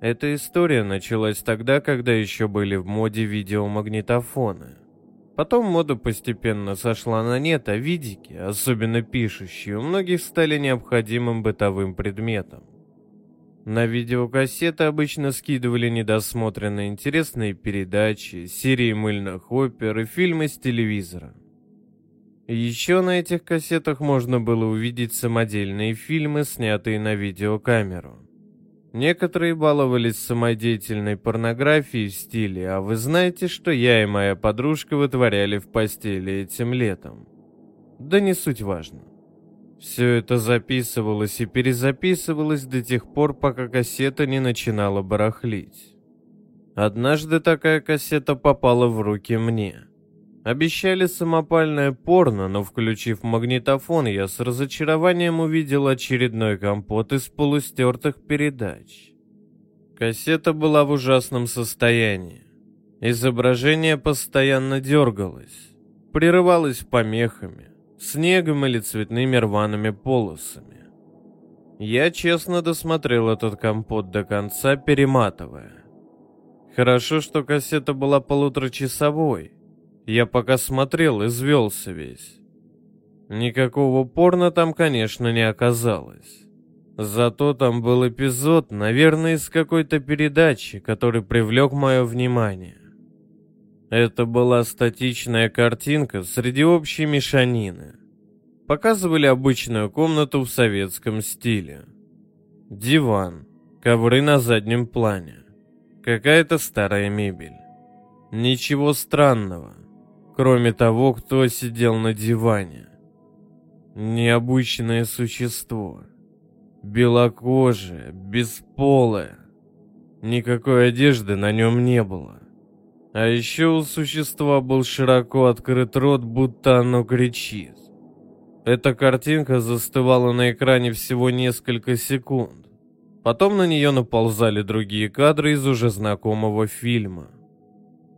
Эта история началась тогда, когда еще были в моде видеомагнитофоны. Потом мода постепенно сошла на нет, а видики, особенно пишущие, у многих стали необходимым бытовым предметом. На видеокассеты обычно скидывали недосмотренные интересные передачи, серии мыльных опер и фильмы с телевизора. Еще на этих кассетах можно было увидеть самодельные фильмы, снятые на видеокамеру. Некоторые баловались самодеятельной порнографией в стиле «А вы знаете, что я и моя подружка вытворяли в постели этим летом?» Да не суть важно. Все это записывалось и перезаписывалось до тех пор, пока кассета не начинала барахлить. Однажды такая кассета попала в руки мне. Обещали самопальное порно, но включив магнитофон, я с разочарованием увидел очередной компот из полустертых передач. Кассета была в ужасном состоянии. Изображение постоянно дергалось, прерывалось помехами снегом или цветными рваными полосами. Я честно досмотрел этот компот до конца, перематывая. Хорошо, что кассета была полуторачасовой. Я пока смотрел, извелся весь. Никакого порно там, конечно, не оказалось. Зато там был эпизод, наверное, из какой-то передачи, который привлек мое внимание. Это была статичная картинка среди общей мешанины. Показывали обычную комнату в советском стиле. Диван, ковры на заднем плане, какая-то старая мебель. Ничего странного, кроме того, кто сидел на диване. Необычное существо. Белокожее, бесполое. Никакой одежды на нем не было. А еще у существа был широко открыт рот, будто оно кричит. Эта картинка застывала на экране всего несколько секунд. Потом на нее наползали другие кадры из уже знакомого фильма.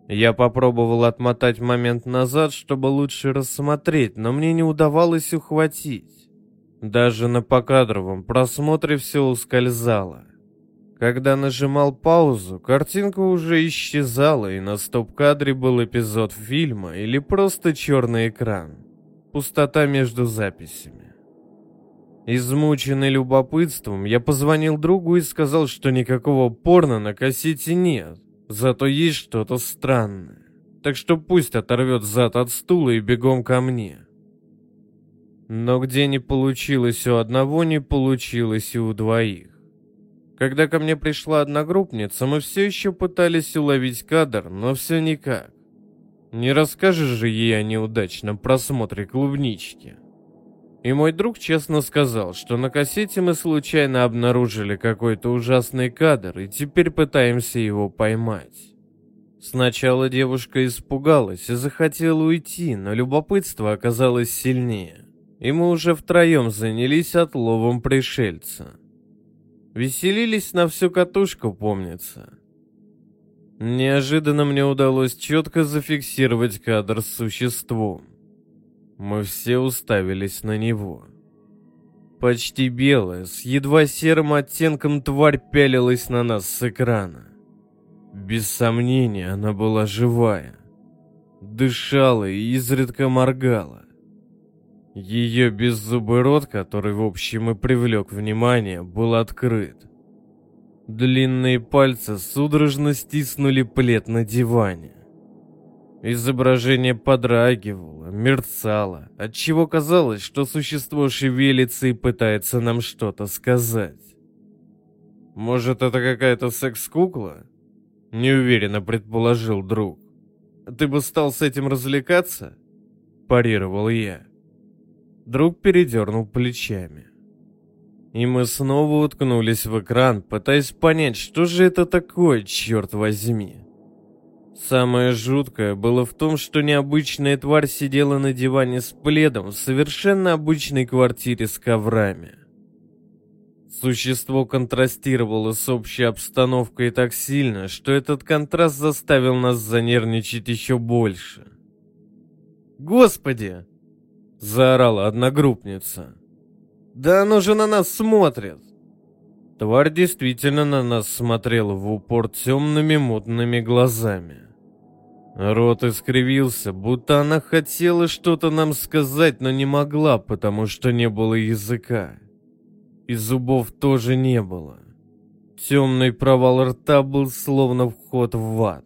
Я попробовал отмотать момент назад, чтобы лучше рассмотреть, но мне не удавалось ухватить. Даже на покадровом просмотре все ускользало. Когда нажимал паузу, картинка уже исчезала, и на стоп-кадре был эпизод фильма или просто черный экран. Пустота между записями. Измученный любопытством, я позвонил другу и сказал, что никакого порно на кассете нет, зато есть что-то странное. Так что пусть оторвет зад от стула и бегом ко мне. Но где не получилось у одного, не получилось и у двоих. Когда ко мне пришла одногруппница, мы все еще пытались уловить кадр, но все никак. Не расскажешь же ей о неудачном просмотре клубнички. И мой друг честно сказал, что на кассете мы случайно обнаружили какой-то ужасный кадр и теперь пытаемся его поймать. Сначала девушка испугалась и захотела уйти, но любопытство оказалось сильнее, и мы уже втроем занялись отловом пришельца. Веселились на всю катушку, помнится. Неожиданно мне удалось четко зафиксировать кадр с существом. Мы все уставились на него. Почти белая, с едва серым оттенком тварь пялилась на нас с экрана. Без сомнения, она была живая. Дышала и изредка моргала. Ее беззубый рот, который в общем и привлек внимание, был открыт. Длинные пальцы судорожно стиснули плед на диване. Изображение подрагивало, мерцало, отчего казалось, что существо шевелится и пытается нам что-то сказать. Может, это какая-то секс-кукла? Неуверенно предположил друг. Ты бы стал с этим развлекаться? Парировал я. Друг передернул плечами. И мы снова уткнулись в экран, пытаясь понять, что же это такое, черт возьми. Самое жуткое было в том, что необычная тварь сидела на диване с пледом в совершенно обычной квартире с коврами. Существо контрастировало с общей обстановкой так сильно, что этот контраст заставил нас занервничать еще больше. «Господи!» заорала одногруппница. Да оно же на нас смотрит. Тварь действительно на нас смотрела в упор темными мутными глазами. Рот искривился, будто она хотела что-то нам сказать, но не могла, потому что не было языка. И зубов тоже не было. Темный провал рта был словно вход в ад.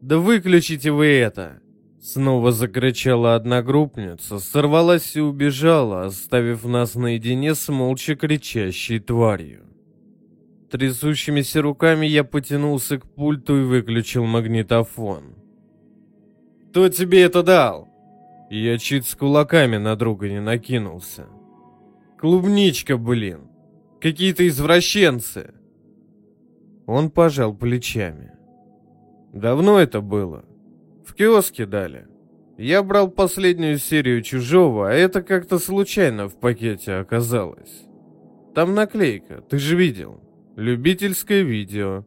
«Да выключите вы это!» Снова закричала одногруппница, сорвалась и убежала, оставив нас наедине с молча кричащей тварью. Трясущимися руками я потянулся к пульту и выключил магнитофон. «Кто тебе это дал?» Я чуть с кулаками на друга не накинулся. «Клубничка, блин! Какие-то извращенцы!» Он пожал плечами. «Давно это было?» В киоске дали. Я брал последнюю серию «Чужого», а это как-то случайно в пакете оказалось. Там наклейка, ты же видел. Любительское видео.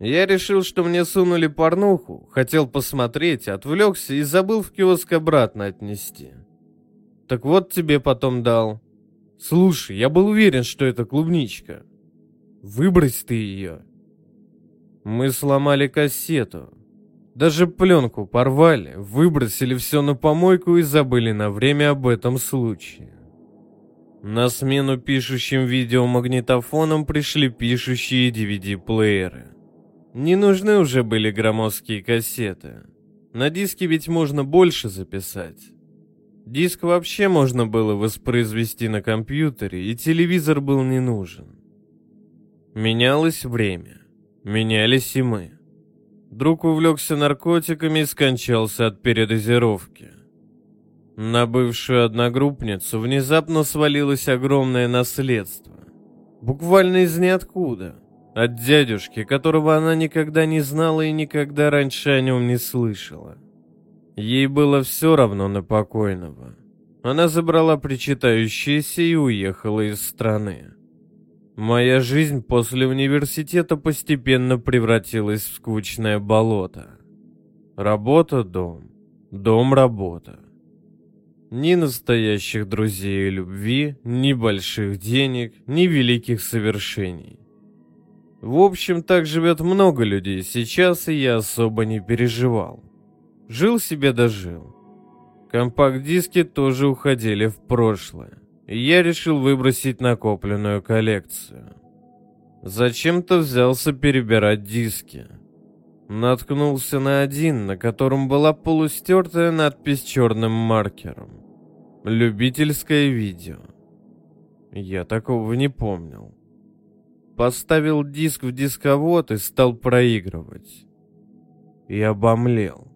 Я решил, что мне сунули порнуху, хотел посмотреть, отвлекся и забыл в киоск обратно отнести. Так вот тебе потом дал. Слушай, я был уверен, что это клубничка. Выбрось ты ее. Мы сломали кассету. Даже пленку порвали, выбросили все на помойку и забыли на время об этом случае. На смену пишущим видеомагнитофонам пришли пишущие DVD-плееры. Не нужны уже были громоздкие кассеты. На диске ведь можно больше записать. Диск вообще можно было воспроизвести на компьютере, и телевизор был не нужен. Менялось время. Менялись и мы. Друг увлекся наркотиками и скончался от передозировки. На бывшую одногруппницу внезапно свалилось огромное наследство. Буквально из ниоткуда. От дядюшки, которого она никогда не знала и никогда раньше о нем не слышала. Ей было все равно на покойного. Она забрала причитающееся и уехала из страны. Моя жизнь после университета постепенно превратилась в скучное болото. Работа, дом, дом, работа. Ни настоящих друзей и любви, ни больших денег, ни великих совершений. В общем, так живет много людей сейчас, и я особо не переживал. Жил себе дожил. Компакт-диски тоже уходили в прошлое я решил выбросить накопленную коллекцию. Зачем-то взялся перебирать диски. Наткнулся на один, на котором была полустертая надпись черным маркером. «Любительское видео». Я такого не помнил. Поставил диск в дисковод и стал проигрывать. И обомлел.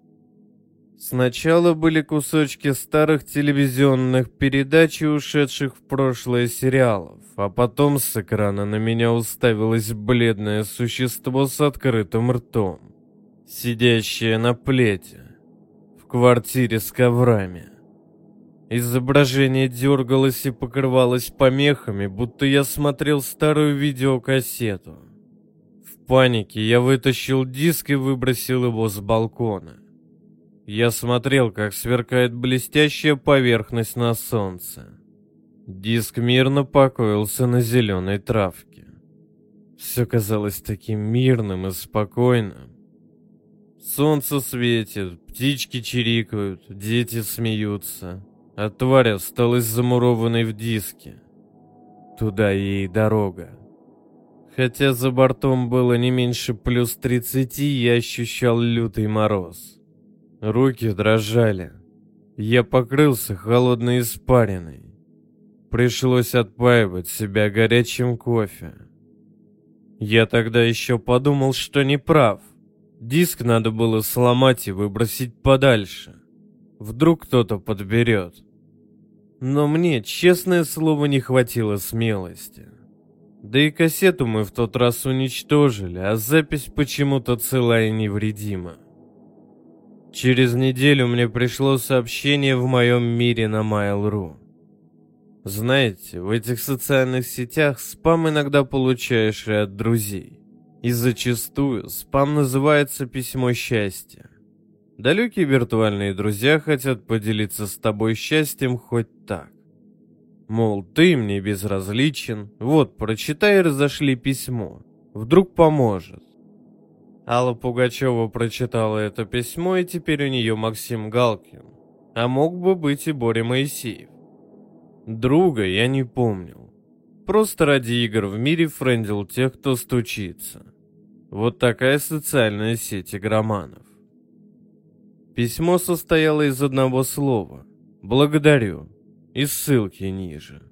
Сначала были кусочки старых телевизионных передач и ушедших в прошлое сериалов, а потом с экрана на меня уставилось бледное существо с открытым ртом, сидящее на плете, в квартире с коврами. Изображение дергалось и покрывалось помехами, будто я смотрел старую видеокассету. В панике я вытащил диск и выбросил его с балкона. Я смотрел, как сверкает блестящая поверхность на солнце. Диск мирно покоился на зеленой травке. Все казалось таким мирным и спокойным. Солнце светит, птички чирикают, дети смеются, а тварь осталась замурованной в диске. Туда ей дорога. Хотя за бортом было не меньше плюс тридцати, я ощущал лютый мороз. Руки дрожали. Я покрылся холодной испариной. Пришлось отпаивать себя горячим кофе. Я тогда еще подумал, что не прав. Диск надо было сломать и выбросить подальше. Вдруг кто-то подберет. Но мне, честное слово, не хватило смелости. Да и кассету мы в тот раз уничтожили, а запись почему-то цела и невредима. Через неделю мне пришло сообщение в моем мире на Mail.ru. Знаете, в этих социальных сетях спам иногда получаешь и от друзей. И зачастую спам называется письмо счастья. Далекие виртуальные друзья хотят поделиться с тобой счастьем хоть так. Мол, ты мне безразличен, вот, прочитай и разошли письмо. Вдруг поможет. Алла Пугачева прочитала это письмо, и теперь у нее Максим Галкин. А мог бы быть и Боря Моисеев. Друга я не помнил. Просто ради игр в мире френдил тех, кто стучится. Вот такая социальная сеть игроманов. Письмо состояло из одного слова «Благодарю» и ссылки ниже.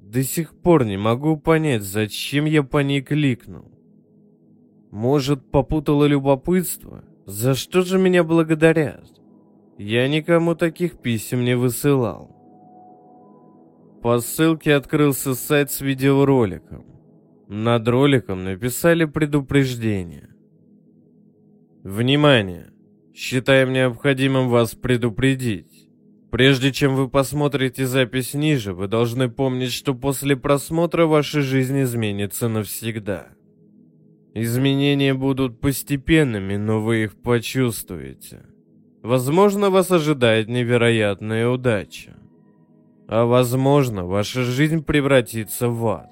До сих пор не могу понять, зачем я по ней кликнул. Может, попутало любопытство? За что же меня благодарят? Я никому таких писем не высылал. По ссылке открылся сайт с видеороликом. Над роликом написали предупреждение. Внимание! Считаем необходимым вас предупредить. Прежде чем вы посмотрите запись ниже, вы должны помнить, что после просмотра ваша жизнь изменится навсегда. Изменения будут постепенными, но вы их почувствуете. Возможно, вас ожидает невероятная удача. А возможно, ваша жизнь превратится в ад.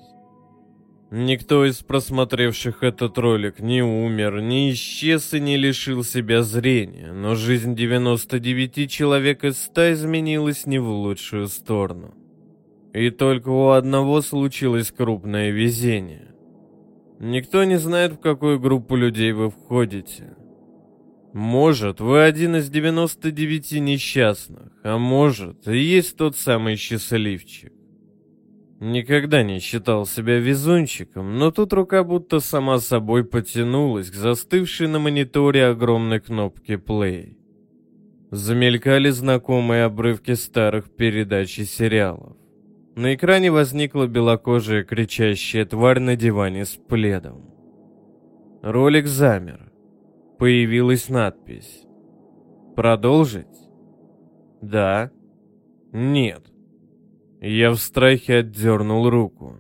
Никто из просмотревших этот ролик не умер, не исчез и не лишил себя зрения, но жизнь 99 человек из 100 изменилась не в лучшую сторону. И только у одного случилось крупное везение. Никто не знает, в какую группу людей вы входите. Может, вы один из 99 несчастных, а может, и есть тот самый счастливчик. Никогда не считал себя везунчиком, но тут рука будто сама собой потянулась к застывшей на мониторе огромной кнопке play. Замелькали знакомые обрывки старых передач и сериалов. На экране возникла белокожая кричащая тварь на диване с пледом. Ролик замер. Появилась надпись. «Продолжить?» «Да». «Нет». Я в страхе отдернул руку.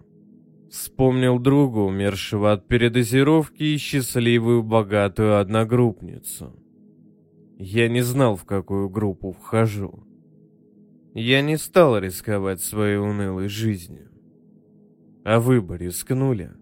Вспомнил друга, умершего от передозировки, и счастливую богатую одногруппницу. Я не знал, в какую группу вхожу. Я не стал рисковать своей унылой жизнью. А вы бы рискнули?